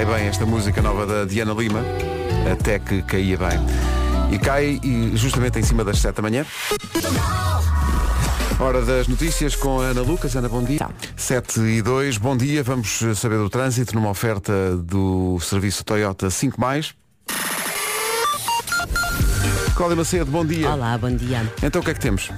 Cai bem esta música nova da Diana Lima, até que caía bem. E cai justamente em cima das 7 da manhã. Hora das notícias com a Ana Lucas. Ana, bom dia. 7 e 2, bom dia. Vamos saber do trânsito numa oferta do serviço Toyota 5 mais. Cláudia Macedo, bom dia. Olá, bom dia. Então o que é que temos?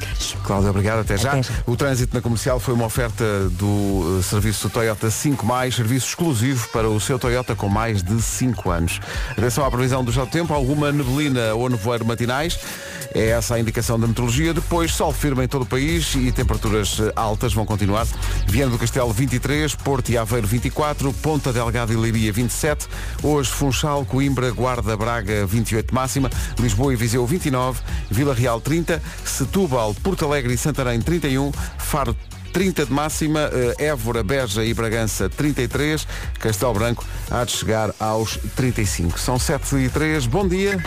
Cláudia, obrigado, até já. Até. O trânsito na comercial foi uma oferta do eh, serviço Toyota 5 mais, serviço exclusivo para o seu Toyota com mais de 5 anos. Atenção à previsão do já tempo, alguma neblina ou nevoeiro matinais. É essa a indicação da meteorologia. Depois, sol firme em todo o país e temperaturas eh, altas vão continuar. Viana do Castelo 23, Porto e Aveiro 24, Ponta Delgado e Leiria 27. Hoje Funchal, Coimbra, Guarda, Braga 28 máxima, Lisboa e Viseu 29, Vila Real 30, Setúbal, Porto Alegre e Santarém 31, Faro 30 de máxima, eh, Évora, Beja e Bragança 33, Castelo Branco há de chegar aos 35. São 7 e 3, bom dia.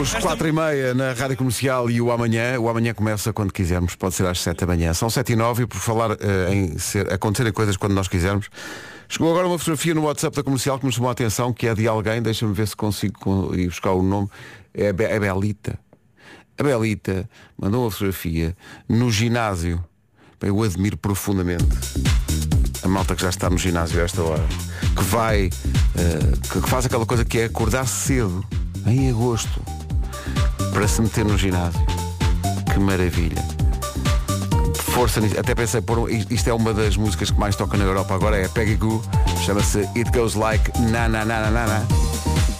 Os 4 e meia na Rádio Comercial e o amanhã. O amanhã começa quando quisermos, pode ser às 7 da manhã. São 7 e 9 e por falar eh, em ser, acontecerem coisas quando nós quisermos. Chegou agora uma fotografia no WhatsApp da Comercial que me chamou a atenção, que é de alguém, deixa-me ver se consigo con- ir buscar o nome. É a Be- é Belita. A Belita mandou uma fotografia no ginásio. Eu admiro profundamente a malta que já está no ginásio a esta hora, que vai, que que faz aquela coisa que é acordar cedo, em agosto, para se meter no ginásio. Que maravilha. Força nisso. Até pensei por isto é uma das músicas que mais toca na Europa agora, é Peggy Goo, chama-se It Goes Like Na Na Na Na Na Na.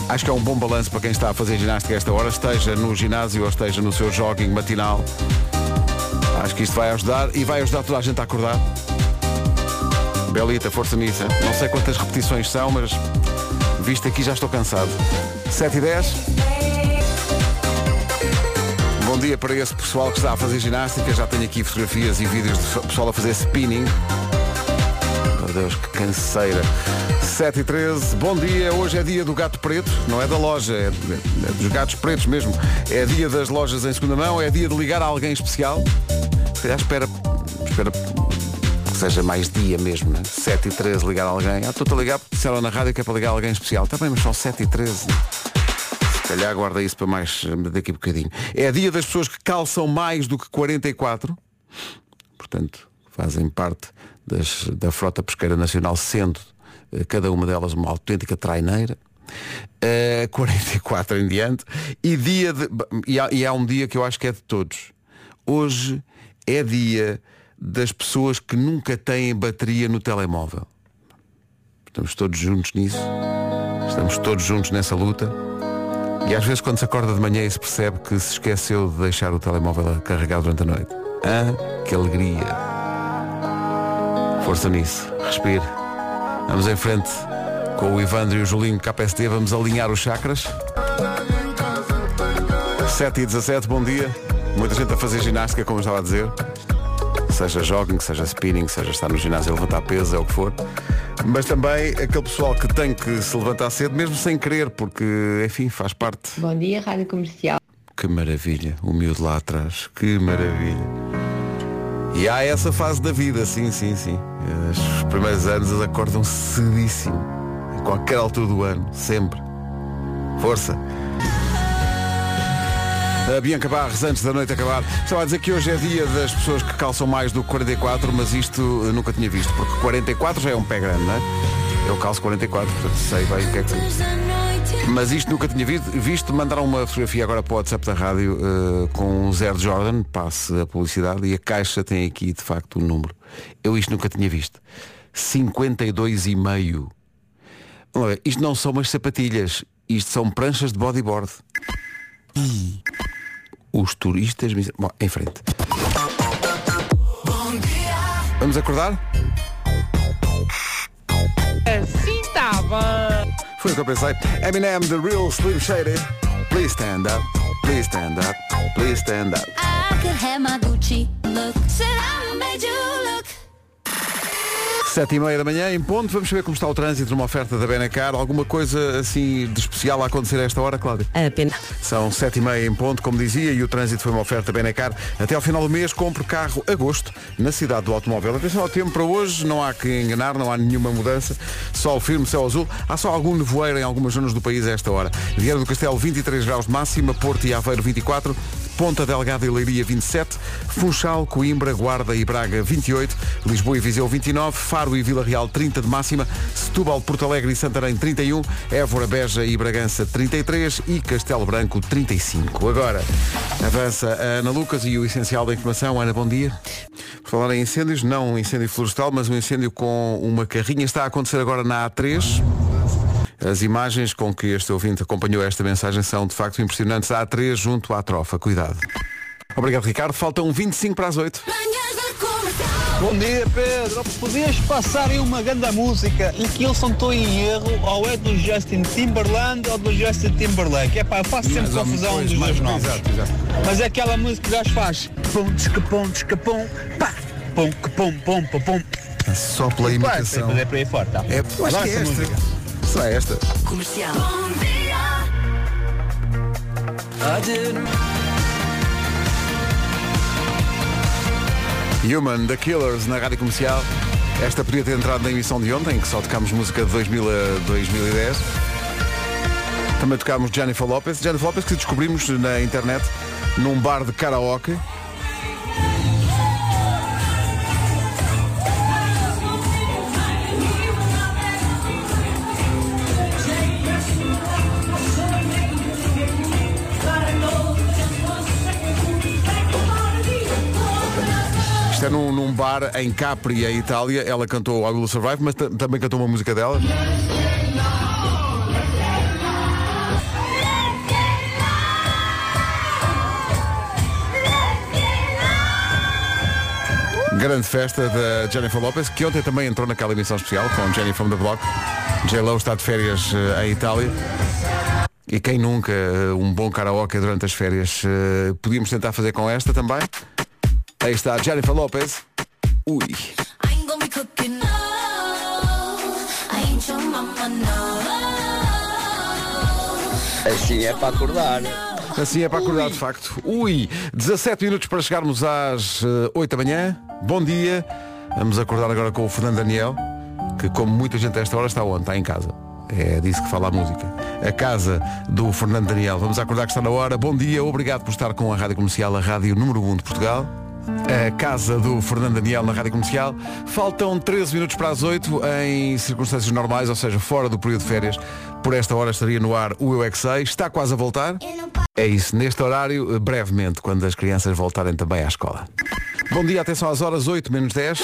Acho que é um bom balanço para quem está a fazer ginástica esta hora, esteja no ginásio ou esteja no seu jogging matinal. Acho que isto vai ajudar e vai ajudar toda a gente a acordar. Belita, força nisso. Não sei quantas repetições são, mas visto aqui já estou cansado. 7 e 10. Bom dia para esse pessoal que está a fazer ginástica. Já tenho aqui fotografias e vídeos de pessoal a fazer spinning. Meu Deus, que canseira. 7 e 13, bom dia. Hoje é dia do gato preto, não é da loja, é, é dos gatos pretos mesmo. É dia das lojas em segunda mão, é dia de ligar a alguém especial. Se calhar espera, espera seja mais dia mesmo, né? 7 e 13 ligar alguém. Ah, estou-te a ligar porque disseram na rádio que é para ligar alguém especial. Está bem, mas são 7 e 13. Se calhar guarda isso para mais eh, daqui a bocadinho. É dia das pessoas que calçam mais do que 44. Portanto, fazem parte das- da frota pesqueira nacional, sendo eh, cada uma delas uma autêntica traineira. Eh, 44 em diante. E, dia de, e, há, e há um dia que eu acho que é de todos. Hoje é dia das pessoas que nunca têm bateria no telemóvel. Estamos todos juntos nisso. Estamos todos juntos nessa luta. E às vezes quando se acorda de manhã e se percebe que se esqueceu de deixar o telemóvel a carregar durante a noite. Ah, que alegria. Força nisso. Respire. Vamos em frente com o Ivandro e o Julinho KPST. Vamos alinhar os chakras. 7 e 17, bom dia. Muita gente a fazer ginástica, como eu estava a dizer. Seja jogging, seja spinning, seja estar no ginásio a levantar peso, é o que for. Mas também aquele pessoal que tem que se levantar cedo, mesmo sem querer, porque, enfim, faz parte. Bom dia, Rádio Comercial. Que maravilha, o miúdo lá atrás, que maravilha. E há essa fase da vida, sim, sim, sim. Os primeiros anos eles acordam cedíssimo. A qualquer altura do ano, sempre. Força. A Bianca Barros, antes da noite acabar, estava a dizer que hoje é dia das pessoas que calçam mais do que 44, mas isto eu nunca tinha visto, porque 44 já é um pé grande, não é? Eu calço 44, portanto sei bem o que é que. Mas isto nunca tinha visto. Visto mandaram uma fotografia agora para o WhatsApp da rádio eh, com um zero de Jordan, passe a publicidade, e a caixa tem aqui de facto o número. Eu isto nunca tinha visto. 52,5. Vamos lá ver, Isto não são umas sapatilhas, isto são pranchas de bodyboard. E os turistas. Bom, em frente. Vamos acordar? Assim tá bom. Foi o que eu pensei. Eminem, The Real Slim Shady. Please stand up, please stand up, please stand up. I could have my Gucci look. Said I made you look. Sete e meia da manhã, em ponto, vamos saber como está o trânsito numa oferta da Benacar. Alguma coisa assim de especial a acontecer a esta hora, Cláudia? Apenas. São sete e meia em ponto, como dizia, e o trânsito foi uma oferta Benacar. Até ao final do mês, compre carro agosto na cidade do automóvel. Atenção ao tempo para hoje, não há que enganar, não há nenhuma mudança. Sol firme, céu azul. Há só algum nevoeiro em algumas zonas do país a esta hora. Vieira do Castelo, 23 graus de máxima, Porto e Aveiro, 24. Ponta Delgada e Leiria 27, Funchal, Coimbra, Guarda e Braga 28, Lisboa e Viseu 29, Faro e Vila Real 30 de máxima, Setúbal, Porto Alegre e Santarém 31, Évora, Beja e Bragança 33 e Castelo Branco 35. Agora avança a Ana Lucas e o essencial da informação. Ana, bom dia. Por falar em incêndios, não um incêndio florestal, mas um incêndio com uma carrinha está a acontecer agora na A3. As imagens com que este ouvinte acompanhou esta mensagem são de facto impressionantes. A A3 junto à trofa. Cuidado. Obrigado, Ricardo. Faltam 25 para as 8. Bom dia Pedro, podias passar aí uma grande música em que eu só estou em erro ou é do Justin Timberland ou do Justin Timberlake. É pá, eu faço sempre confusão dos dois nomes. Exato, exato. Mas é aquela música que o gajo faz. Pum, tchica, pum, pá, pum, que pum, pum, pum, pum. Só pela Pá, imitação. É por aí fora, tá? É, eu acho Adoro que é essa esta. música. Será esta? Human, The Killers, na rádio comercial. Esta podia ter entrado na emissão de ontem, que só tocámos música de 2000 a 2010. Também tocámos Jennifer Lopez. Jennifer Lopez que descobrimos na internet num bar de karaoke. Isto é num, num bar em Capri, em Itália. Ela cantou I Will Survive, mas ta- também cantou uma música dela. Grande festa da Jennifer Lopez, que ontem também entrou naquela emissão especial com Jenny from the Block. J-Lo está de férias eh, em Itália. E quem nunca eh, um bom karaoke durante as férias eh, podíamos tentar fazer com esta também? Aí está Jennifer Lopez. Ui. Assim é para acordar. Assim é para acordar de facto. Ui, 17 minutos para chegarmos às eh, 8 da manhã. Bom dia. Vamos acordar agora com o Fernando Daniel, que como muita gente a esta hora está onde? Está em casa. É disso que fala a música. A casa do Fernando Daniel. Vamos acordar que está na hora. Bom dia, obrigado por estar com a Rádio Comercial, a Rádio número 1 de Portugal. A casa do Fernando Daniel na Rádio Comercial. Faltam 13 minutos para as 8 em circunstâncias normais, ou seja, fora do período de férias. Por esta hora estaria no ar o Eu é. Está quase a voltar. É isso, neste horário, eh, brevemente, quando as crianças voltarem também à escola. Bom dia, atenção às horas 8 menos 10.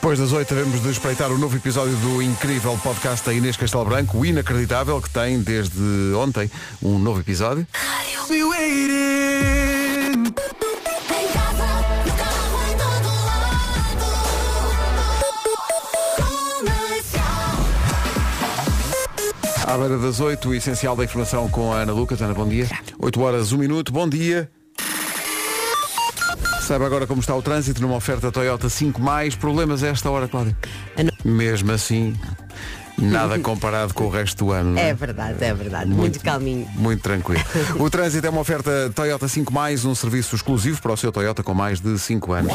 Depois das 8 devemos de espreitar o novo episódio do incrível podcast da Inês Castelo Branco, o inacreditável, que tem desde ontem um novo episódio. À beira das 8, o essencial da informação com a Ana Lucas. Ana, bom dia. 8 horas, 1 minuto, bom dia. Saiba agora como está o trânsito numa oferta Toyota 5 mais. Problemas a esta hora, Cláudia? Mesmo assim, nada comparado com o resto do ano. não É verdade, é verdade. Muito, calminho. Muito tranquilo. O trânsito é uma oferta Toyota 5 mais, um serviço exclusivo para o seu Toyota com mais de 5 anos.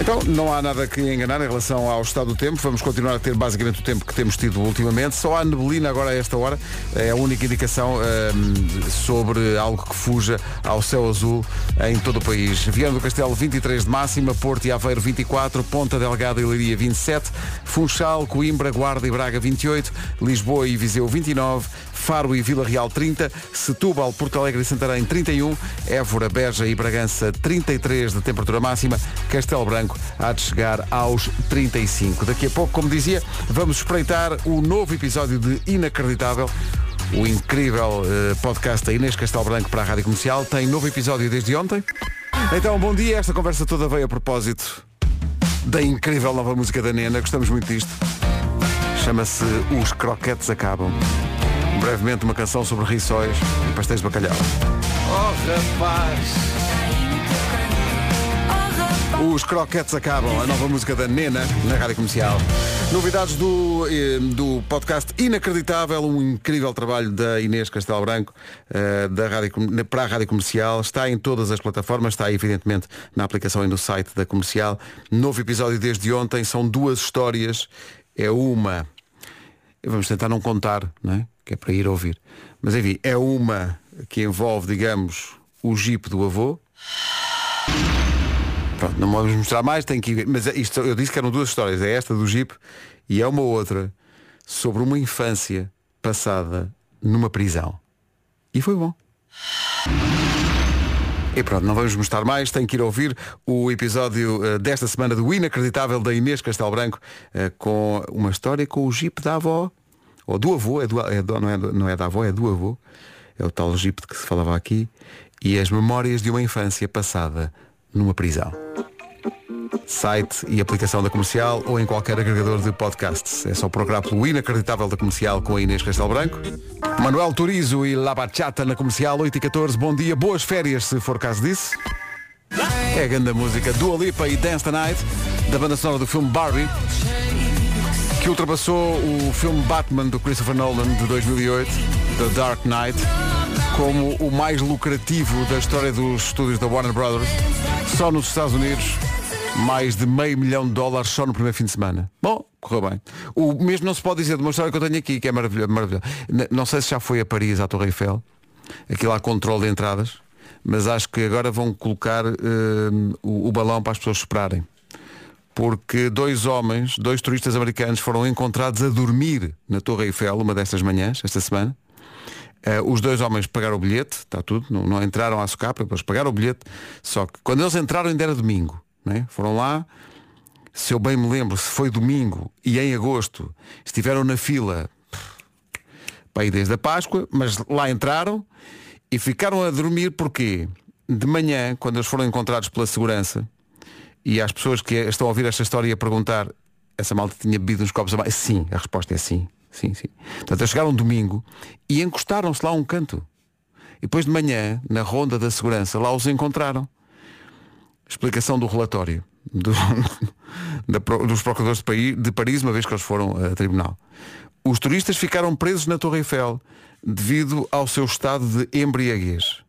Então, não há nada que enganar em relação ao estado do tempo. Vamos continuar a ter basicamente o tempo que temos tido ultimamente. Só há neblina agora a esta hora. É a única indicação hum, sobre algo que fuja ao céu azul em todo o país. Viana do Castelo 23 de máxima, Porto e Aveiro 24, Ponta Delgada e Leiria 27, Funchal, Coimbra, Guarda e Braga 28, Lisboa e Viseu 29, Faro e Vila Real 30, Setúbal, Porto Alegre e Santarém 31, Évora, Beja e Bragança 33 de temperatura máxima, Castelo Branco há de chegar aos 35. Daqui a pouco, como dizia, vamos espreitar o novo episódio de Inacreditável. O incrível eh, podcast da Inês Castelo Branco para a Rádio Comercial tem novo episódio desde ontem. Então, bom dia. Esta conversa toda veio a propósito da incrível nova música da Nena. Gostamos muito disto. Chama-se Os Croquetes Acabam. Brevemente uma canção sobre riçóis e pastéis de bacalhau. Oh rapaz, Os croquetes acabam, a nova música da Nena na Rádio Comercial. Novidades do, eh, do podcast Inacreditável, um incrível trabalho da Inês Castelo Branco eh, da Rádio, para a Rádio Comercial. Está em todas as plataformas, está evidentemente na aplicação e no site da Comercial. Novo episódio desde ontem, são duas histórias. É uma. Vamos tentar não contar, não é? Que é para ir ouvir. Mas enfim, é uma que envolve, digamos, o jeep do avô. Pronto, não vamos mostrar mais, tem que ir. Mas é isto, eu disse que eram duas histórias. É esta do Jeep e é uma outra sobre uma infância passada numa prisão. E foi bom. E pronto, não vamos mostrar mais, tem que ir ouvir o episódio eh, desta semana do Inacreditável da Inês Castelo Branco eh, com uma história com o Jeep da avó, ou do avô, é do, é do- não, é, não é da avó, é do avô, é o tal Jeep de que se falava aqui, e as memórias de uma infância passada numa prisão. Site e aplicação da comercial ou em qualquer agregador de podcasts. É só procurar pelo Inacreditável da Comercial com a Inês Castelo Branco. Manuel Turizo e La Bachata na comercial 8 e 14. Bom dia, boas férias se for caso disso. É a grande música Dua Lipa e Dance the Night, da banda sonora do filme Barbie, que ultrapassou o filme Batman do Christopher Nolan de 2008, The Dark Knight, como o mais lucrativo da história dos estúdios da Warner Brothers. Só nos Estados Unidos, mais de meio milhão de dólares só no primeiro fim de semana. Bom, correu bem. O mesmo não se pode dizer de uma história que eu tenho aqui, que é maravilhosa. Não sei se já foi a Paris, à Torre Eiffel. Aqui lá controle de entradas. Mas acho que agora vão colocar eh, o, o balão para as pessoas esperarem. Porque dois homens, dois turistas americanos foram encontrados a dormir na Torre Eiffel uma destas manhãs, esta semana. Eh, os dois homens pagaram o bilhete, está tudo, não, não entraram à socapa, depois pagaram o bilhete, só que quando eles entraram ainda era domingo, né? foram lá, se eu bem me lembro, se foi domingo e em agosto estiveram na fila para ir desde a Páscoa, mas lá entraram e ficaram a dormir porque de manhã, quando eles foram encontrados pela segurança, e às pessoas que estão a ouvir esta história a perguntar essa malta tinha bebido uns copos a mais? Sim, a resposta é sim. Sim, sim. Portanto, eles chegaram domingo e encostaram-se lá a um canto. E depois de manhã, na ronda da segurança, lá os encontraram. Explicação do relatório do- da dos procuradores de Paris, de Paris, uma vez que eles foram a tribunal. Os turistas ficaram presos na Torre Eiffel devido ao seu estado de embriaguez.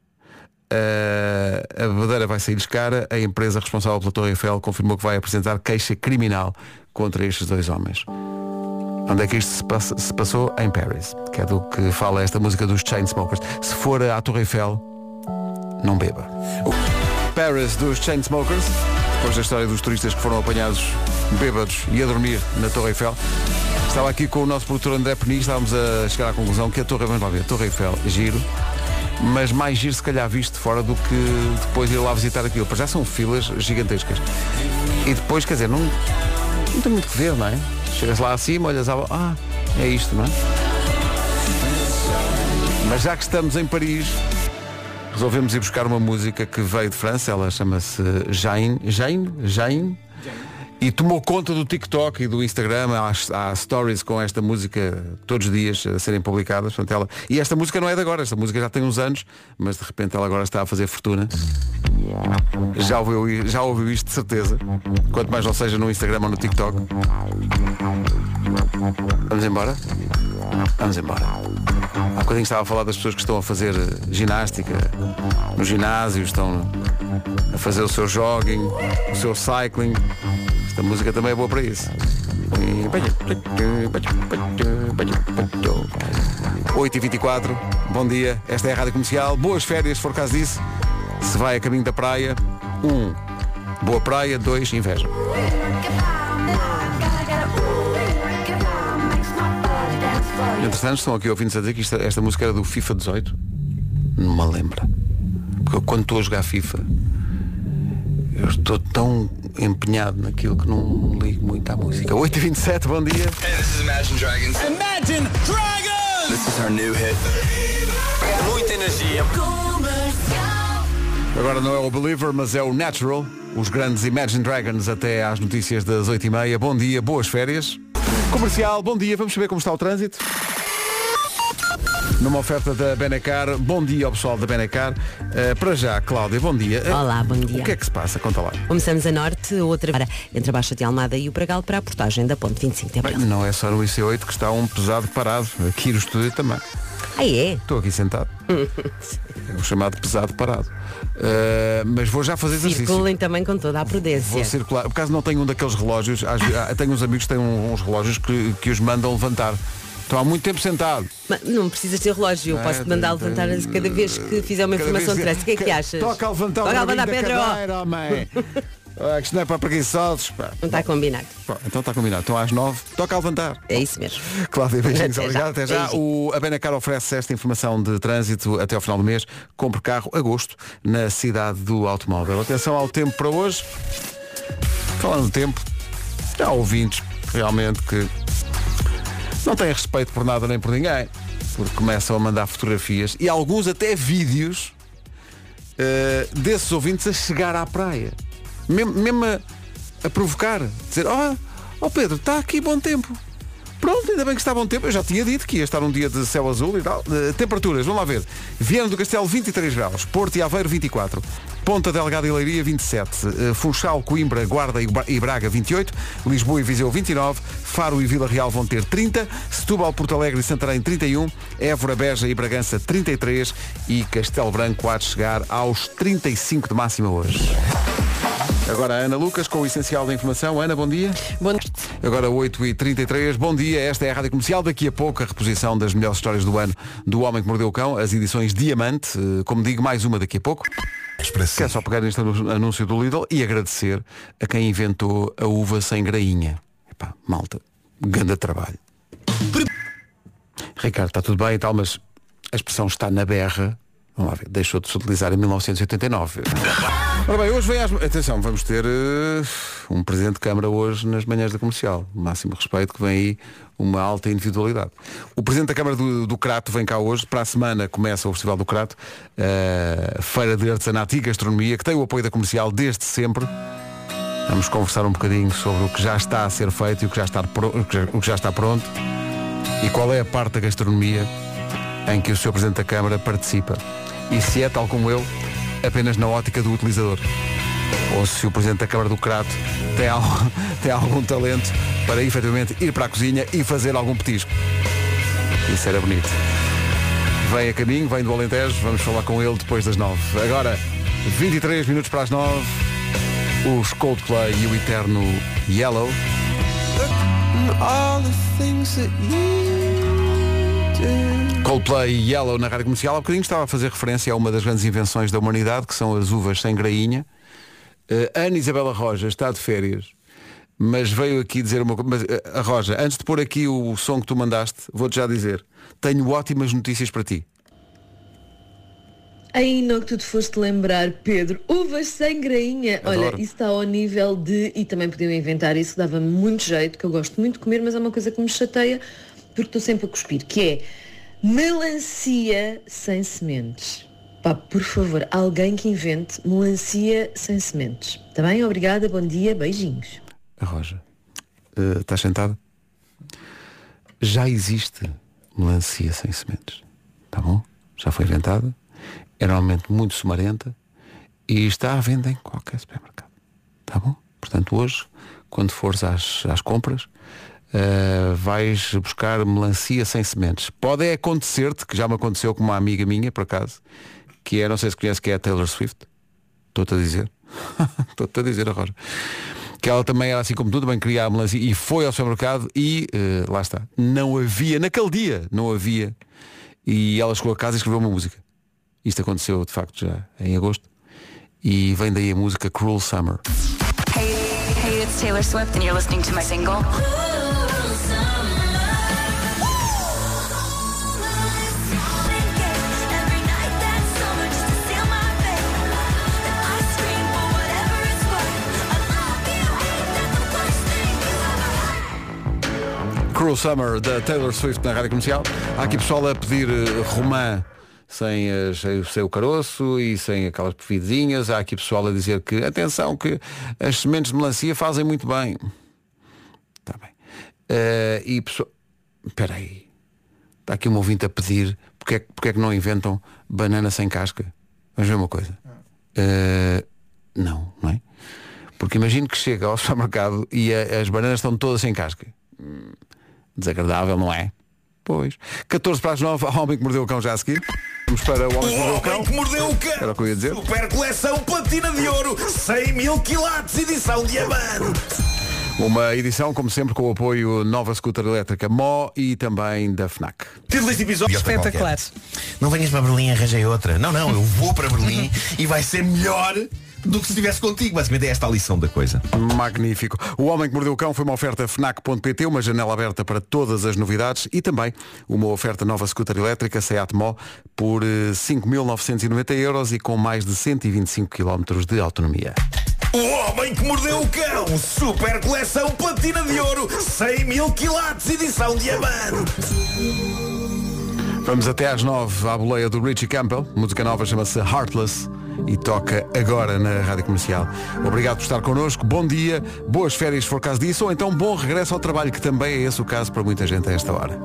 Uh, a bebedeira vai sair-lhes cara. A empresa responsável pela Torre Eiffel confirmou que vai apresentar queixa criminal contra estes dois homens. Onde é que isto se, se passou? Em Paris, que é do que fala esta música dos Chainsmokers. Se for à Torre Eiffel, não beba. Paris dos Chainsmokers, depois da história dos turistas que foram apanhados bêbados e a dormir na Torre Eiffel. Estava aqui com o nosso produtor André Peniche, estávamos a chegar à conclusão que a Torre, vamos lá ver, a Torre Eiffel, giro, mas mais giro se calhar visto fora do que depois ir lá visitar aquilo. Para já são filas gigantescas. E depois, quer dizer, não, não tem muito que ver, não é? Chegas lá acima, olhas à ah, é isto, não é? Mas já que estamos em Paris, resolvemos ir buscar uma música que veio de França, ela chama-se Jain, Jain, Jain, e tomou conta do TikTok e do Instagram, há, há stories com esta música todos os dias a serem publicadas. Portanto, ela, e esta música não é de agora, esta música já tem uns anos, mas de repente ela agora está a fazer fortuna. Já ouviu, já ouviu isto de certeza. Quanto mais não seja no Instagram ou no TikTok. Vamos embora? Vamos embora. Há bocadinho estava a falar das pessoas que estão a fazer eh, ginástica no ginásio, estão a fazer o seu jogging, o seu cycling. Esta música também é boa para isso. 8h24, bom dia, esta é a Rádio Comercial, boas férias se for caso disso. Se vai a caminho da praia, um, boa praia, dois, inveja. Entretanto, estão aqui ouvindo a dizer que isto- esta música era do FIFA 18. Não me lembra. Porque eu, quando estou a jogar FIFA, eu estou tão empenhado naquilo que não ligo muito à música. 8h27, bom dia. This is Imagine Dragons. Imagine Dragons! This is our new hit. Muita energia. Agora não é o Believer, mas é o Natural. Os grandes Imagine Dragons até às notícias das 8h30. Bom dia, boas férias. Comercial, bom dia. Vamos saber como está o trânsito. Numa oferta da Benecar, bom dia ao pessoal da Benecar. Uh, para já, Cláudia, bom dia. Uh, Olá, bom dia. O que é que se passa? Conta lá. Começamos a norte, outra hora entre a Baixa de Almada e o Pragal para a portagem da ponte 25 de Bem, Abril. não é só no IC8 que está um pesado parado. Aqui no estúdio também. Ah, é? Estou aqui sentado. é o chamado pesado parado. Uh, mas vou já fazer exercício. Circulem também com toda a prudência. Vou circular. Por acaso não tenho um daqueles relógios. às ah, tenho uns amigos que têm uns relógios que, que os mandam levantar. Estão há muito tempo sentado. Mas não precisas ter relógio, eu posso te mandar tem- levantar cada vez que fizer uma Cada informação de. O que é que achas? Toca a levantar Toca a levantar, Pedro! cadeira, homem. Ah, que isto não é para preguiçosos. pá. Não está combinado. Bom, então está combinado. Então às nove, toca a levantar. É isso mesmo. Cláudia, beijinhos, Até obrigado. já. Até já. O, a Benacar oferece esta informação de trânsito até ao final do mês. Compre carro agosto na cidade do automóvel. Atenção ao tempo para hoje. Falando do tempo, há ouvintes realmente que não têm respeito por nada nem por ninguém. Porque começam a mandar fotografias e alguns até vídeos eh, desses ouvintes a chegar à praia. Mesmo, mesmo a, a provocar. Dizer, ó oh, Pedro, está aqui bom tempo. Pronto, ainda bem que está bom tempo. Eu já tinha dito que ia estar um dia de céu azul e tal. Eh, temperaturas, vamos lá ver. Viana do Castelo 23 graus, Porto e Aveiro 24, Ponta Delgada e Leiria 27, eh, Funchal, Coimbra, Guarda e Bra- Braga 28, Lisboa e Viseu 29, Faro e Vila Real vão ter 30, Setúbal, Porto Alegre e Santarém 31, Évora, Beja e Bragança 33 e Castelo Branco há de chegar aos 35 de máxima hoje. Agora a Ana Lucas com o essencial da informação. Ana, bom dia. Bom... Agora 8h33, bom dia, esta é a Rádio Comercial, daqui a pouco a reposição das melhores histórias do ano do Homem que Mordeu o Cão, as edições Diamante, eh, como digo, mais uma daqui a pouco. Quero só pegar neste anúncio do Lidl e agradecer a quem inventou a uva sem grainha. Epá, malta, grande trabalho. Ricardo, está tudo bem e tal, mas a expressão está na berra, vamos lá ver, deixou de se utilizar em 1989. Ora bem, hoje vem às... Atenção, vamos ter eh, um Presidente de Câmara hoje nas manhãs da comercial. Máximo respeito que vem aí uma alta individualidade. O Presidente da Câmara do, do Crato vem cá hoje. Para a semana começa o Festival do Crato, eh, Feira de Artesanato e Gastronomia, que tem o apoio da comercial desde sempre. Vamos conversar um bocadinho sobre o que já está a ser feito e o que já está, pro- o que já- o que já está pronto e qual é a parte da gastronomia em que o Sr. Presidente da Câmara participa. E se é, tal como eu, apenas na ótica do utilizador. Ou se o Presidente da Câmara do Crato tem, al- tem algum talento para efetivamente ir para a cozinha e fazer algum petisco. Isso era bonito. Vem a caminho, vem do Alentejo, vamos falar com ele depois das nove. Agora, 23 minutos para as nove, os Coldplay e o eterno Yellow. Coldplay e Yellow na rádio comercial. Há bocadinho estava a fazer referência a uma das grandes invenções da humanidade, que são as uvas sem grainha. Eh, Ana Isabela Roja está de férias, mas veio aqui dizer uma coisa. Mas, eh, a Roja, antes de pôr aqui o som que tu mandaste, vou-te já dizer, tenho ótimas notícias para ti. Ainda que tu te foste lembrar, Pedro, uvas sem grainha. Adoro. Olha, isso está ao nível de, e também podiam inventar isso, dava-me muito jeito, que eu gosto muito de comer, mas é uma coisa que me chateia, porque estou sempre a cuspir, que é melancia sem sementes. Pá, por favor, alguém que invente melancia sem sementes. Está bem? Obrigada, bom dia, beijinhos. A Roja, eh, estás sentada? Já existe melancia sem sementes. Tá bom? Já foi inventada. É normalmente muito sumarenta e está à venda em qualquer supermercado. Tá bom? Portanto, hoje, quando fores às, às compras, eh, vais buscar melancia sem sementes. Pode é acontecer-te, que já me aconteceu com uma amiga minha, por acaso, que é, não sei se conhece, que é a Taylor Swift. Estou-te a dizer. Estou-te a dizer, a Roja. Que ela também era assim como tu, também queria a melancia e foi ao supermercado e eh, lá está. Não havia, naquele dia, não havia. E ela chegou a casa e escreveu uma música. Isto aconteceu de facto já em agosto. E vem daí a música Cruel Summer. Hey, hey, Cruel Summer da Taylor Swift na rádio comercial. Há aqui pessoal a pedir eh, romã sem, as- sem, sem o caroço e sem aquelas perfidinhas. Há aqui pessoal a dizer que, atenção, que as sementes de melancia fazem muito bem. Está bem. Eh, e pessoal. Espera aí. Está aqui um ouvinte a pedir porque é, que- porque é que não inventam banana sem casca? Vamos ver uma coisa. Eh, não, não é? Porque imagino que chega ao supermercado e a- as bananas estão todas sem casca. Desagradável, não é? Pois. 14 para as 9, ao homem que mordeu o cão já a seguir. Vamos para o homem que mordeu o cão. que mordeu o cão. Era o que eu ia dizer. Super coleção platina de ouro, 100 mil quilates, edição diamante. Uma edição, como sempre, com o apoio Nova Scooter Elétrica Mó e também da FNAC. Título deste episódio. Espetacular. Não venhas para Berlim e arranjei outra. Não, não, eu vou para Berlim e vai ser melhor do que se estivesse contigo. Basicamente é esta a lição da coisa. Magnífico. O Homem que Mordeu o Cão foi uma oferta FNAC.pt, uma janela aberta para todas as novidades e também uma oferta nova scooter elétrica Seat Mó por eh, 5.990 euros e com mais de 125 km de autonomia. Homem que mordeu o cão, super coleção platina de ouro, 100 mil quilates, edição diamante. Vamos até às 9 à boleia do Richie Campbell. Música nova chama-se Heartless e toca agora na Rádio Comercial. Obrigado por estar connosco. Bom dia, boas férias se for caso disso, ou então bom regresso ao trabalho, que também é esse o caso para muita gente a esta hora.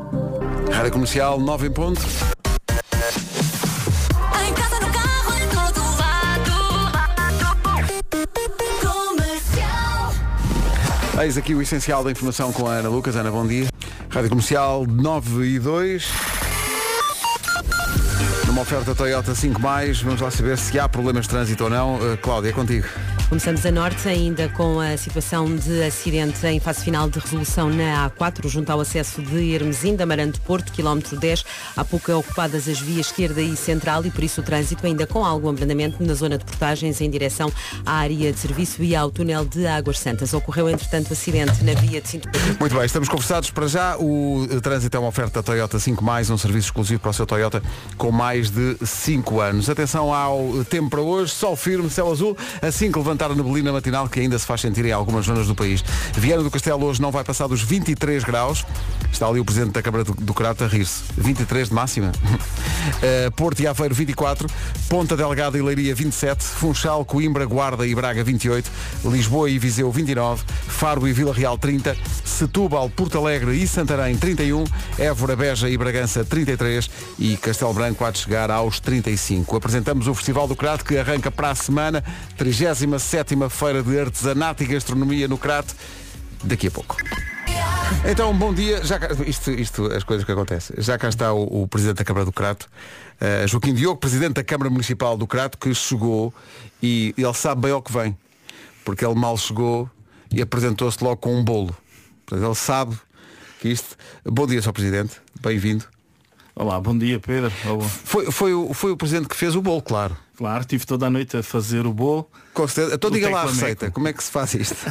Rádio Comercial, 9 em ponto. Eis aqui o essencial da informação com a Ana Lucas. Ana, bom dia. Rádio Comercial 9 e 2. Numa oferta Toyota 5 vamos lá saber se há problemas de trânsito ou não. Uh, Cláudia, é contigo. Começamos a norte ainda com a situação de acidente em fase final de resolução na A4, junto ao acesso de Hermesim, Amarante Porto, quilómetro 10. Há pouco ocupadas as vias esquerda e central e por isso o trânsito ainda com algum abrandamento na zona de portagens em direção à área de serviço e ao túnel de Águas Santas. Ocorreu entretanto acidente na via de Porto. Muito bem, estamos conversados para já. O eh, trânsito é uma oferta Toyota 5 um serviço exclusivo para o seu Toyota com mais de 5 anos. Atenção ao tempo para hoje, sol firme, céu azul, assim que levantar a neblina matinal que ainda se faz sentir em algumas zonas do país. Viana do Castelo hoje não vai passar dos 23 graus. Está ali o Presidente da Câmara do, Crato a rir-se. 23 de máxima. Eh, Porto e Aveiro 24, Ponta Delgada e Leiria 27, Funchal, Coimbra, Guarda e Braga 28, Lisboa e Viseu 29, Faro e Vila Real 30, Setúbal, Porto Alegre e Santarém 31, Évora, Beja e Bragança 33 e Castelo Branco há de chegar aos 35. Apresentamos o Festival do Crato que arranca para a semana, 37ª Feira de Artesanato e Gastronomia no Crato, daqui a pouco. Então, bom dia. Já cá- isto, isto, as coisas que acontecem. Já cá está o, o Presidente da Câmara do Crato, eh, Joaquim Diogo, Presidente da Câmara Municipal do Crato, que chegou e ele sabe bem ao que vem. Porque ele mal chegou e apresentou-se logo com um bolo. Portanto, ele sabe que isto... Bom dia, Sr. Presidente. Bem-vindo. Olá, bom dia Pedro. Olá. Foi, foi, foi o Presidente que fez o bolo, claro. Claro, estive toda a noite a fazer o bolo. Com certeza. Então diga lá a receita. Como é que se faz isto?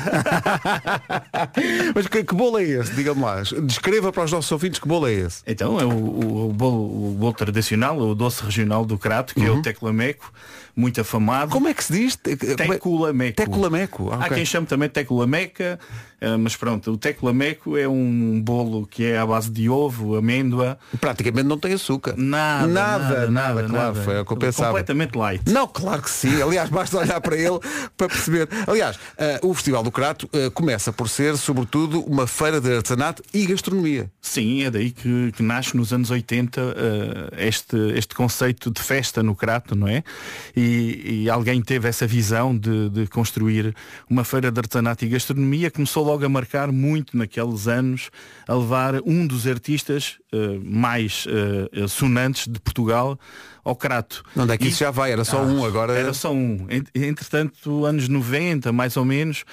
Mas que, que bolo é esse? Diga-me lá. Descreva para os nossos ouvintes que bolo é esse. Então é o, o, o bolo, o bolo tradicional, o doce regional do Crato, que é o teclameco, muito afamado. Como é que se diz? Teculameco. Teculameco. Ah, Há ok. quem chame também teculameca, eh, mas pronto, o teculameco é um bolo que é à base de ovo, amêndoa. Praticamente não tem açúcar. Nada, Nada, nada, nada, claro, nada. foi o que eu pensava. Completamente light. Não, claro que sim. Aliás, basta olhar para ele para perceber. Aliás, eh, o Festival do Crato eh, começa por ser, sobretudo, uma feira de artesanato e gastronomia. Sim, é daí que, que nasce nos anos 80 eh, este, este conceito de festa no Crato, não é? E, e alguém teve essa visão de, de construir uma feira de artesanato e gastronomia, começou logo a marcar muito naqueles anos, a levar um dos artistas eh, mais eh, sonantes de Portugal ao Crato. Onde é que E- isso já vai? Era só um, agora- Era só um. Ent- Entretanto, anos 90, mais ou menos,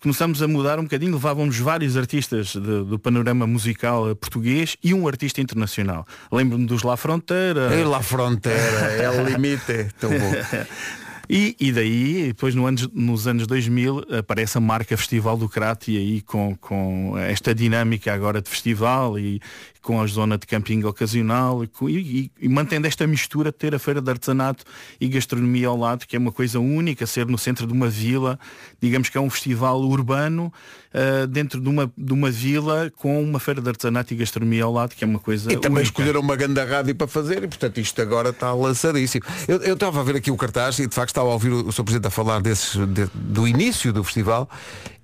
começamos a mudar um bocadinho, levávamos vários artistas de- do panorama musical português e um artista internacional. Lembro-me dos La Fronteira. É La Fronteira, é o limite. Tão bom. E, e daí, depois no anos, nos anos 2000, aparece a marca Festival do Crato e aí com, com esta dinâmica agora de festival e com a zona de camping ocasional e, e- e mantendo esta mistura de ter a feira de artesanato e gastronomia ao lado, que é uma coisa única, ser no centro de uma vila, digamos que é um festival urbano ah, dentro de uma, de uma vila com uma feira de artesanato e gastronomia ao lado, que é uma coisa E também única. escolheram uma grande rádio para fazer e portanto isto agora está lançadíssimo. Eu estava a ver aqui o cartaz e de facto estava a ouvir o, o Sr. Presidente a falar desses, de- do início do festival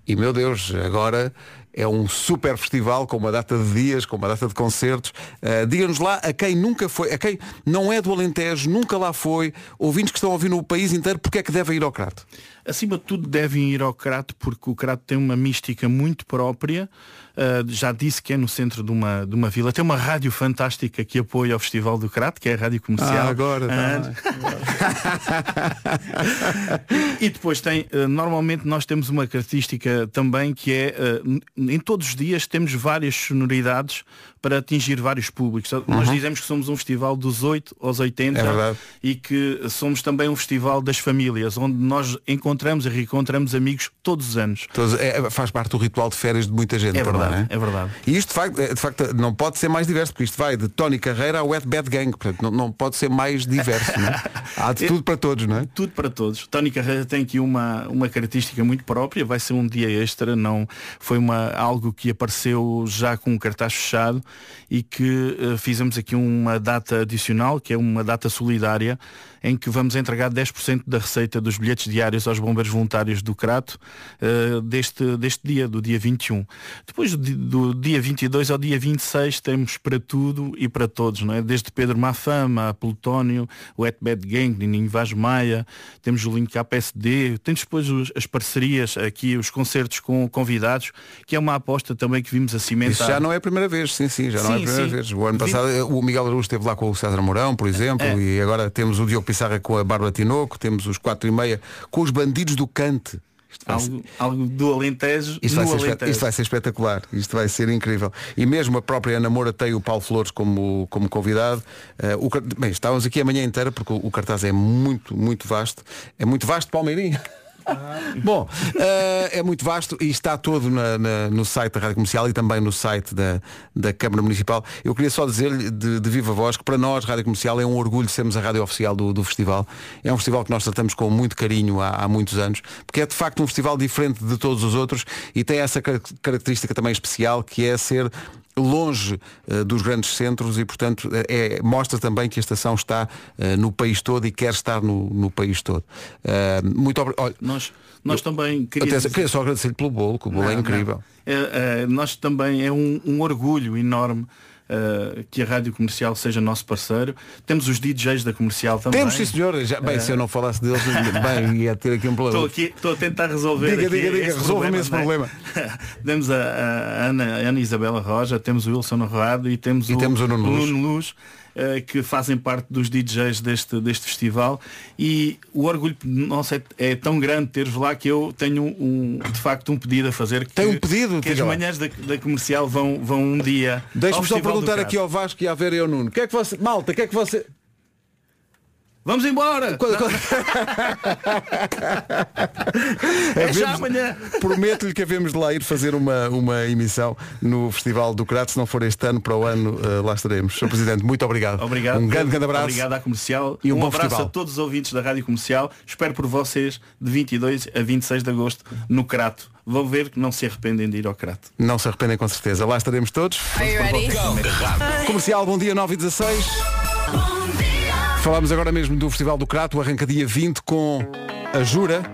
e meu Deus, agora É um super festival com uma data de dias, com uma data de concertos. Uh, Diga-nos lá a quem nunca foi, a quem não é do Alentejo, nunca lá foi, ouvintes que estão a ouvir no país inteiro, porque é que devem ir ao Crato? Acima de tudo devem ir ao Crato porque o Crato tem uma mística muito própria. Uh, já disse que é no centro de uma, de uma vila. Tem uma rádio fantástica que apoia o Festival do Crato, que é a Rádio Comercial. Ah, agora. Tá e depois tem, uh, normalmente nós temos uma característica também que é, uh, em todos os dias temos várias sonoridades para atingir vários públicos. Uhum. Nós dizemos que somos um festival dos 8 aos 80 é e que somos também um festival das famílias, onde nós encontramos e reencontramos amigos todos os anos. Todos, é, faz parte do ritual de férias de muita gente. É também, verdade, é? é? verdade. E isto de facto, de facto não pode ser mais diverso, porque isto vai de Tony Carreira ao Wet Bad Gang, portanto não, não pode ser mais diverso. é? Há de tudo para todos, não é? Tudo para todos. Tony Carreira tem aqui uma, uma característica muito própria, vai ser um dia extra, não foi uma, algo que apareceu já com um cartaz fechado e que uh, fizemos aqui uma data adicional, que é uma data solidária, em que vamos entregar 10% da receita dos bilhetes diários aos bombeiros voluntários do Crato uh, deste, deste dia, do dia 21. Depois do, do, dia 22 ao dia 26 temos para tudo e para todos, não é? Desde Pedro Mafama, a Plutónio, o Bad Gang, Nininho Vaz Maia, temos o link KPSD, temos depois os, as parcerias aqui, os concertos com convidados, que é uma aposta também que vimos a cimentar. Isso já não é a primeira vez, sim, sim, já sim, não é a primeira sim. vez. O ano passado o Miguel Araújo esteve lá com o César Mourão, por exemplo, é. e agora temos o Diogo Pissarra com a Bárbara Tinoco, temos os 4 e meia com os bandidos do Cante. Algo, algo, do Alentejo isto vai, Alentejo. isto vai ser espetacular, isto vai ser incrível. E mesmo a própria Ana Moura tem o Paulo Flores como, como convidado. Uh, o, bem, estávamos aqui a manhã inteira porque o, o cartaz é muito, muito vasto. É muito vasto, Palmeirinho. Bom, uh, é muito vasto e está todo na, na, no site da Rádio Comercial e também no site da, da Câmara Municipal. Eu queria só dizer-lhe de, de, viva voz que para nós, Rádio Comercial, é um orgulho sermos a rádio oficial do, do festival. É um festival que nós tratamos com muito carinho há, há, muitos anos, porque é de facto um festival diferente de todos os outros e tem essa característica também especial que é ser longe uh, dos grandes centros e, portanto, é, mostra também que a estação está uh, no país todo e quer estar no, no país todo. Uh, muito obrigado. Nós, nós eu, também queria, dizer... queria só agradecer-lhe pelo bolo, que o bolo é não, é incrível. É, nós também é um, um orgulho enorme uh, que a Rádio Comercial seja nosso parceiro. Temos os DJs da Comercial também. Temos, sim senhor. Já, bem, uh, se eu não falasse deles, bem, ia ter aqui um problema. Estou, aqui, estou a tentar resolver diga, diga, diga, resolva-me esse problema. temos a, a, Ana, a Ana Isabela Roja, temos o Wilson Arroado e temos e o, temos o Nuno Luz. Nuno Luz que fazem parte dos DJs deste, deste festival. E o orgulho nosso é, é tão grande ter-vos lá que eu tenho um, de facto um pedido a fazer que, Tem um pedido, que as manhãs da, da, comercial vão, vão um dia Deixa-me só perguntar aqui ao Vasco e à Vera e ao Nuno. Que é que você, malta, que é que você Vamos embora! Quando, quando... é já amanhã. Prometo-lhe que havemos de lá ir fazer uma, uma emissão no Festival do Crato, se não for este ano, para o ano uh, lá estaremos. Sr. Presidente, muito obrigado. Obrigado. Um grande, grande abraço. Obrigado à comercial e um, um bom abraço festival. a todos os ouvintes da Rádio Comercial. Espero por vocês de 22 a 26 de agosto no Crato. Vão ver que não se arrependem de ir ao Crato. Não se arrependem com certeza. Lá estaremos todos. Comercial, bom dia 9 e 16. Falámos agora mesmo do Festival do Crato, arranca dia 20 com a Jura.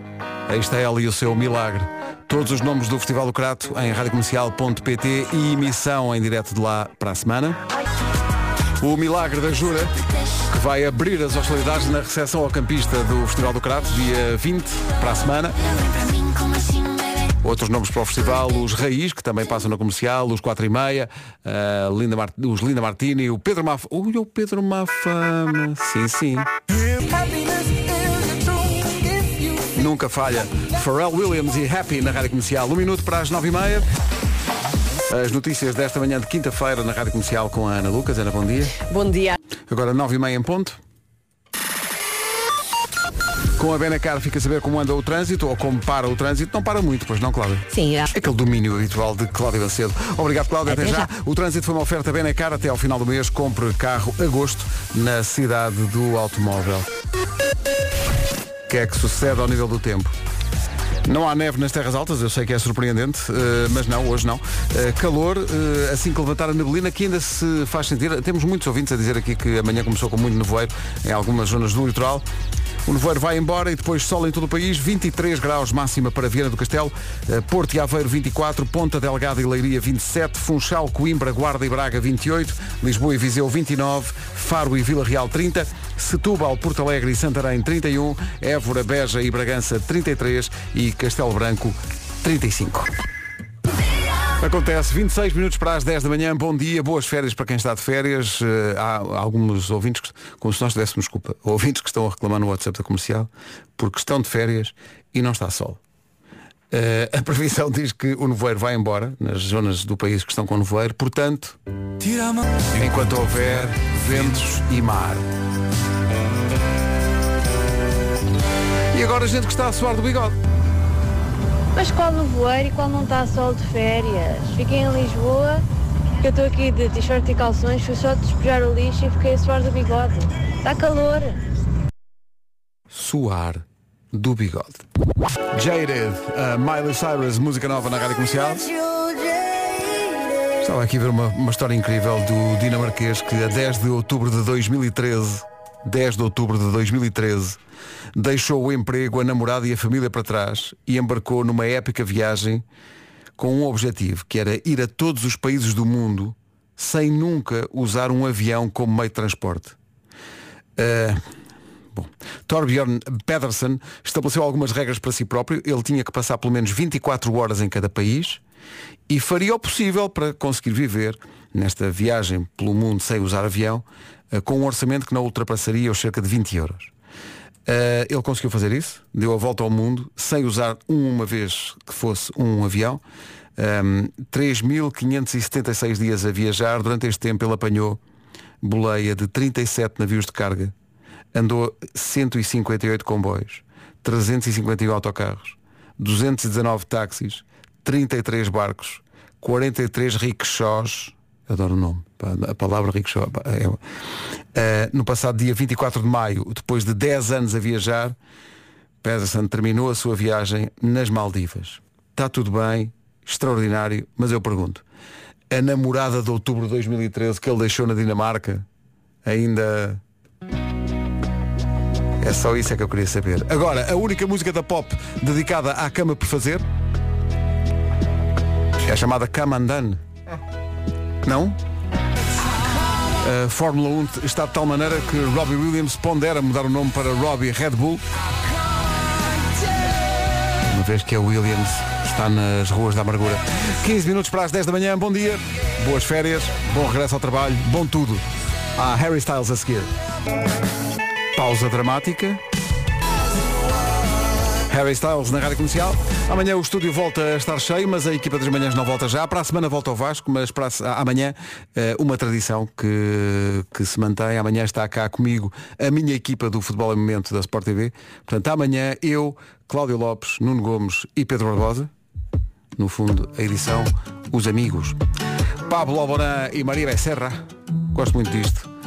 Aí está ela e o seu milagre. Todos os nomes do Festival do Crato em radiocomercial.pt e emissão em direto de lá para a semana. O Milagre da Jura, que vai abrir as hostilidades na recepção ao campista do Festival do Crato, dia 20 para a semana. Outros nomes para o festival, os Raiz, que também passam na comercial, os 4 e meia, uh, Linda Mart os Linda Martini, o Pedro Maf... Ui, o Pedro Mafama. Sim, sim. Nunca falha. Pharrell Williams e Happy na Rádio Comercial. Um minuto para as 9 e meia. As notícias desta manhã de quinta-feira na Rádio Comercial com a Ana Lucas. Ana, bom dia. Bom dia. Agora 9 e meia em ponto. Com a Benacar fica a saber como anda o trânsito ou como para o trânsito. Não para muito, pois não, Cláudia? Sim, é. Aquele domínio habitual de Cláudia Macedo. Obrigado, Cláudia. Até, até já. já. O trânsito foi uma oferta Benacar até ao final do mês. Compre carro agosto na cidade do automóvel. O que é que sucede ao nível do tempo? Não há neve nas terras altas, eu sei que é surpreendente, uh, mas não, hoje não. Uh, calor, uh, assim que levantar a neblina, que ainda se faz sentir. Temos muitos ouvintes a dizer aqui que amanhã começou com muito nevoeiro em algumas zonas do litoral. O nevoeiro vai embora e depois sol em todo o país, 23 graus máxima para Viana do Castelo, eh, Porto e Aveiro 24, Ponta Delgada e Leiria 27, Funchal, Coimbra, Guarda e Braga 28, Lisboa e Viseu 29, Faro e Vila Real 30, Setúbal, Porto Alegre e Santarém 31, Évora, Beja e Bragança 33 e Castelo Branco 35. Acontece, 26 minutos para as 10 da manhã, bom dia, boas férias para quem está de férias. Eh, há alguns ouvintes, que, como se nós tivéssemos culpa, ouvintes que estão a reclamar no WhatsApp da comercial porque estão de férias e não está sol. Eh, a previsão diz que o nevoeiro vai embora nas zonas do país que estão com nevoeiro, portanto, enquanto houver ventos e mar. E agora a gente que está a suar do bigode. Mas qual no voeiro e qual não está a sol de férias? Fiquei em Lisboa, que eu estou aqui de t-shirt e calções, fui só despejar o lixo e fiquei a suar do bigode. Está calor. Suar do bigode. Jaded, a Miley Cyrus, música nova na rádio comercial. Estava aqui a ver uma, uma história incrível do dinamarquês que a 10 de outubro de 2013, 10 de outubro de 2013, deixou o emprego, a namorada e a família para trás e embarcou numa épica viagem com um objetivo, que era ir a todos os países do mundo sem nunca usar um avião como meio de transporte. Uh, Torbjörn Pedersen estabeleceu algumas regras para si próprio. Ele tinha que passar pelo menos 24 horas em cada país e faria o possível para conseguir viver nesta viagem pelo mundo sem usar avião, com um orçamento que não ultrapassaria os cerca de 20 euros. Uh, ele conseguiu fazer isso, deu a volta ao mundo sem usar uma vez que fosse um avião. Um, 3.576 dias a viajar. Durante este tempo ele apanhou boleia de 37 navios de carga, andou 158 comboios, 351 autocarros, 219 táxis, 33 barcos, 43 rickshaws, adoro o nome, a palavra rickshaw. É, uh, no passado dia 24 de maio, depois de 10 anos a viajar, Pedersen terminou a sua viagem nas Maldivas. Está tudo bem, extraordinário, mas eu pergunto, a namorada de outubro de 2013 que ele deixou na Dinamarca ainda. É só isso é que eu queria saber. Agora, a única música da pop dedicada à cama por fazer é chamada Cama Andane. Não? A Fórmula 1 está de tal maneira que Robbie Williams pondera mudar o nome para Robbie Red Bull. Uma vez que a Williams está nas ruas da amargura. 15 minutos para as 10 da manhã, bom dia, boas férias, bom regresso ao trabalho, bom tudo. Há Harry Styles a seguir. Pausa dramática. Harry Styles na Rádio Comercial. Amanhã o estúdio volta a estar cheio, mas a equipa das manhãs não volta já. Para a semana volta ao Vasco, mas para a, amanhã eh, uma tradição que, que se mantém. Amanhã está cá comigo a minha equipa do Futebol em Momento da Sport TV. Portanto, amanhã eu, Cláudio Lopes, Nuno Gomes e Pedro Barbosa. No fundo, a edição Os Amigos. Pablo Alborã e Maria Becerra. Gosto muito disto.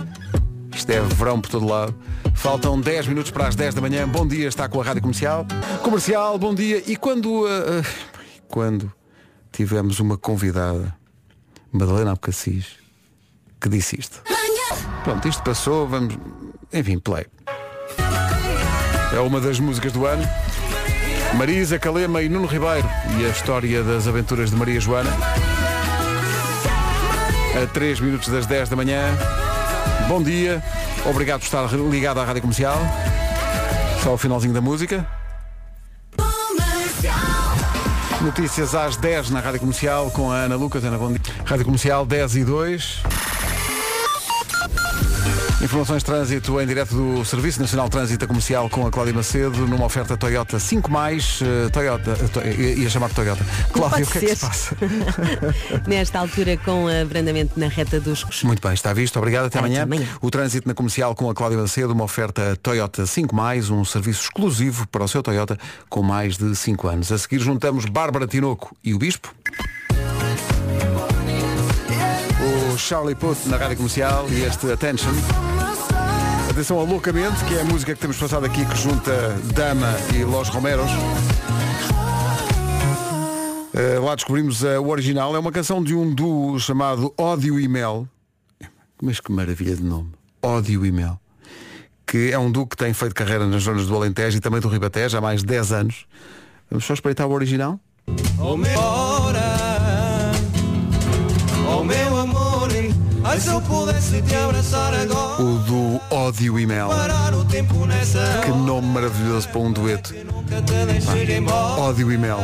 É verão por todo lado. Faltam 10 minutos para as 10 da manhã. Bom dia, está com a Rádio Comercial. Comercial, bom dia. E quando, uh, quando tivemos uma convidada, Madalena Abcacis, que disse isto. Pronto, isto passou, vamos. Enfim, play. É uma das músicas do ano. Marisa Calema e Nuno Ribeiro. E a história das aventuras de Maria Joana. A 3 minutos das 10 da manhã. Bom dia, obrigado por estar ligado à Rádio Comercial. Só o finalzinho da música. Notícias às 10 na Rádio Comercial com a Ana Lucas. Ana, bom dia. Rádio Comercial 10 e 2. Informações de trânsito em direto do Serviço Nacional de Trânsito Comercial com a Cláudia Macedo numa oferta Toyota 5 mais uh, Toyota, uh, to, ia chamar Toyota. Cláudia, o que é que se passa? Nesta altura com abrandamento na reta dos Cos. Muito bem, está visto. Obrigado, até, Até amanhã. amanhã. O trânsito na comercial com a Cláudia Macedo, uma oferta Toyota 5 mais, um serviço exclusivo para o seu Toyota com mais de 5 anos. A seguir juntamos Bárbara Tinoco e o Bispo. Charlie Puth na rádio comercial e este Attention. Atenção ao Loucamente, que é a música que temos passado aqui que junta Dama e Los Romeros. Uh, lá descobrimos uh, o original. É uma canção de um duo chamado Ódio e Mel. Mas que maravilha de nome. Ódio e Mel. que é um duo que tem feito carreira nas zonas do Alentejo e também do Ribatejo há mais de 10 anos. Vamos só espreitar o original? Oh ai se eu pudesse te abraçar agora. O do Ódio e Mel. Que nome maravilhoso para um dueto. embora. Ódio e Mel.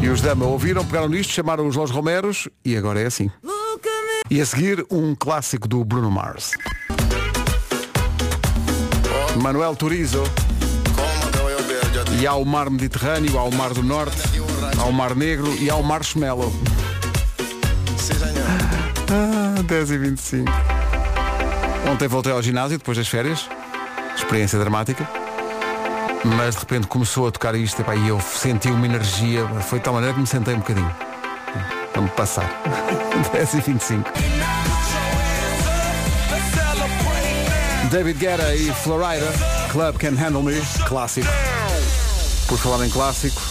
E os Dama ouviram, pegaram nisto, chamaram os Los Romeros e agora é assim. E a seguir, um clássico do Bruno Mars. Manuel Turizo. E há o mar Mediterrâneo, há o mar do Norte, há o mar Negro e há o mar Marshmallow. Ah, 10 e 25 Ontem voltei ao ginásio depois das férias. Experiência dramática. Mas de repente começou a tocar isto epá, e eu senti uma energia. Foi de tal maneira que me sentei um bocadinho. Me passar. 10 e 25 David Guerra e Florida. Club Can Handle Me. Clássico. Por falar em clássico.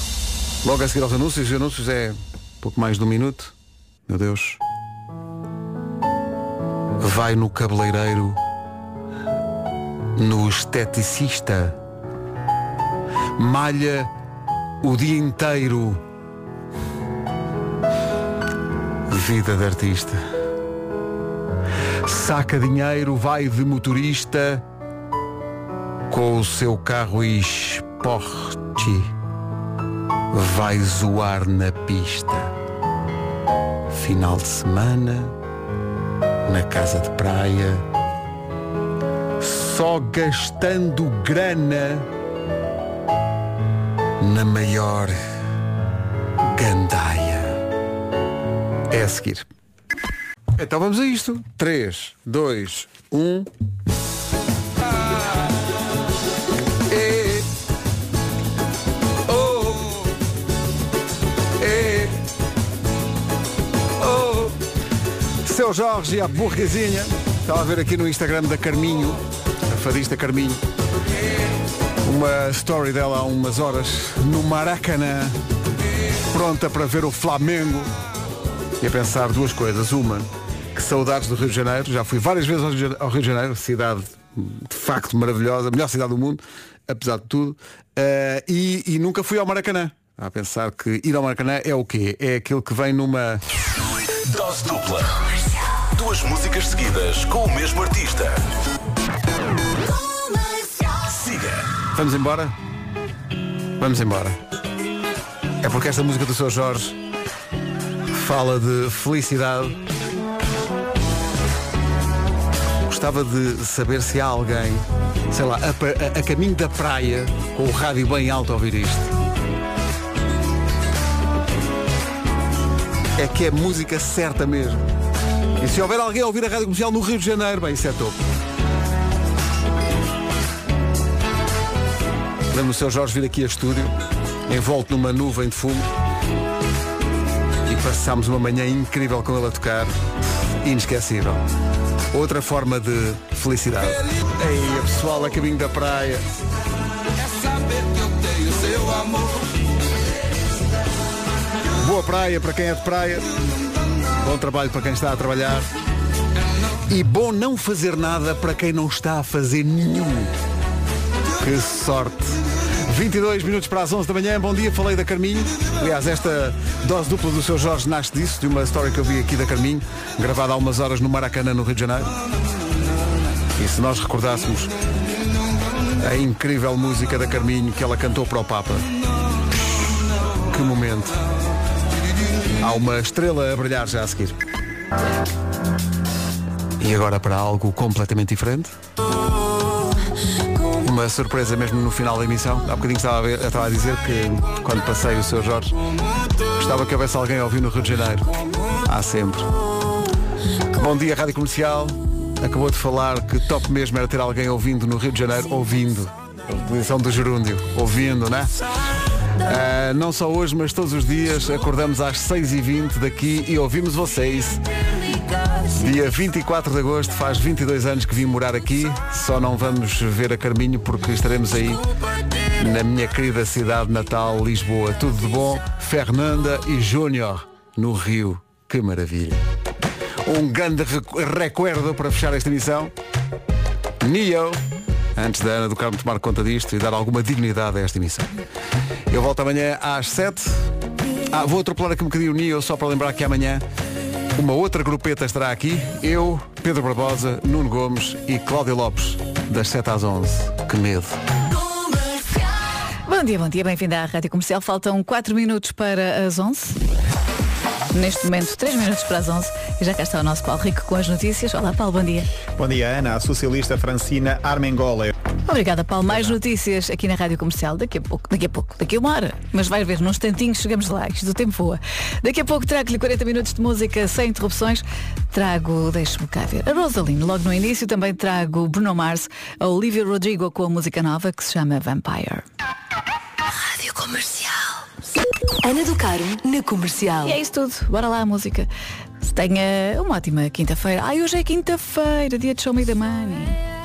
Logo a seguir aos anúncios. Os anúncios é pouco mais de um minuto. Meu Deus. Vai no cabeleireiro. No esteticista. Malha o dia inteiro. Vida de artista. Saca dinheiro, vai de motorista com o seu carro esporte. Vai zoar na pista. Final de semana, na casa de praia, só gastando grana na maior gandaia. É a seguir. Então vamos a isto. um. 3, 2, 1. Seu Jorge e a burguesinha. Estava a ver aqui no Instagram da Carminho, a fadista Carminho, uma story dela há umas horas no Maracanã, pronta para ver o Flamengo. E a pensar duas coisas. Uma, que saudades do Rio de Janeiro. Já fui várias vezes ao Rio de Janeiro- cidade de facto maravilhosa, a melhor cidade do mundo, apesar de tudo. Eh, e, e nunca fui ao Maracanã. A pensar que ir ao Maracanã é o quê? É aquilo que vem numa. Dose dupla. Duas músicas seguidas com o mesmo artista. Siga. Vamos embora? Vamos embora. É porque esta música do Sr. Jorge fala de felicidade. Gostava de saber se há alguém, sei lá, a, a- a caminho da praia, com o rádio bem alto a ouvir isto. É que é música certa mesmo. E se houver alguém a ouvir a rádio comercial no Rio de Janeiro, bem, isso é topo. Lembro o Sr. Jorge vir aqui a estúdio, envolto numa nuvem de fumo, e passámos uma manhã incrível com ele a tocar, inesquecível. Outra forma de felicidade. Ei, pessoal a caminho da praia. Boa praia para quem é de praia. Bom trabalho para quem está a trabalhar. E bom não fazer nada para quem não está a fazer nenhum. Que sorte. 22 minutos para as 11 da manhã. Bom dia, falei da Carminho. Aliás, esta dose dupla do seu Jorge nasce disso, de uma história que eu vi aqui da Carminho, gravada há umas horas no Maracanã, no Rio de Janeiro. E se nós recordássemos a incrível música da Carminho que ela cantou para o Papa. Que momento. Há uma estrela a brilhar já a seguir. E agora para algo completamente diferente. Uma surpresa mesmo no final da emissão. Há bocadinho estava a, ver- estava a dizer que quando passei o seu Jorge, gostava que houvesse alguém a ouvir no Rio de Janeiro. Há sempre. Bom dia, Rádio Comercial. Acabou de falar que top mesmo era ter alguém ouvindo no Rio de Janeiro, ouvindo. A utilização do gerúndio, ouvindo, né? Ah, não só hoje, mas todos os dias acordamos às 6h20 daqui e ouvimos vocês. Dia 24 de agosto, faz 22 anos que vim morar aqui. Só não vamos ver a Carminho porque estaremos aí na minha querida cidade natal, Lisboa. Tudo de bom. Fernanda e Júnior no Rio. Que maravilha. Um grande recu- recuerdo para fechar esta emissão. Neo antes da Ana do Carmo tomar conta disto e dar alguma dignidade a esta emissão. Eu volto amanhã às 7. Ah, vou atropelar aqui um bocadinho o Nio, só para lembrar que amanhã uma outra grupeta estará aqui. Eu, Pedro Barbosa, Nuno Gomes e Cláudia Lopes, das 7 às 11. Que medo. Bom dia, bom dia, bem-vindo à Rádio Comercial. Faltam 4 minutos para as 11. Neste momento, 3 minutos para as 11. E já cá está o nosso Paulo Rico com as notícias. Olá, Paulo, bom dia. Bom dia, Ana. A socialista Francina Armengola. Obrigada, Paulo. Mais notícias aqui na Rádio Comercial. Daqui a pouco, daqui a pouco, daqui a uma hora. Mas vai ver, num instantinho chegamos lá. Isto do tempo voa. Daqui a pouco trago-lhe 40 minutos de música sem interrupções. Trago, deixe-me cá ver, a Rosaline. Logo no início também trago Bruno Mars, a Olivia Rodrigo com a música nova que se chama Vampire. Rádio Comercial. Ana do Carmo na Comercial. E é isso tudo. Bora lá a música. Tenha uma ótima quinta-feira. Ai, hoje é quinta-feira, dia de Show Me the Money.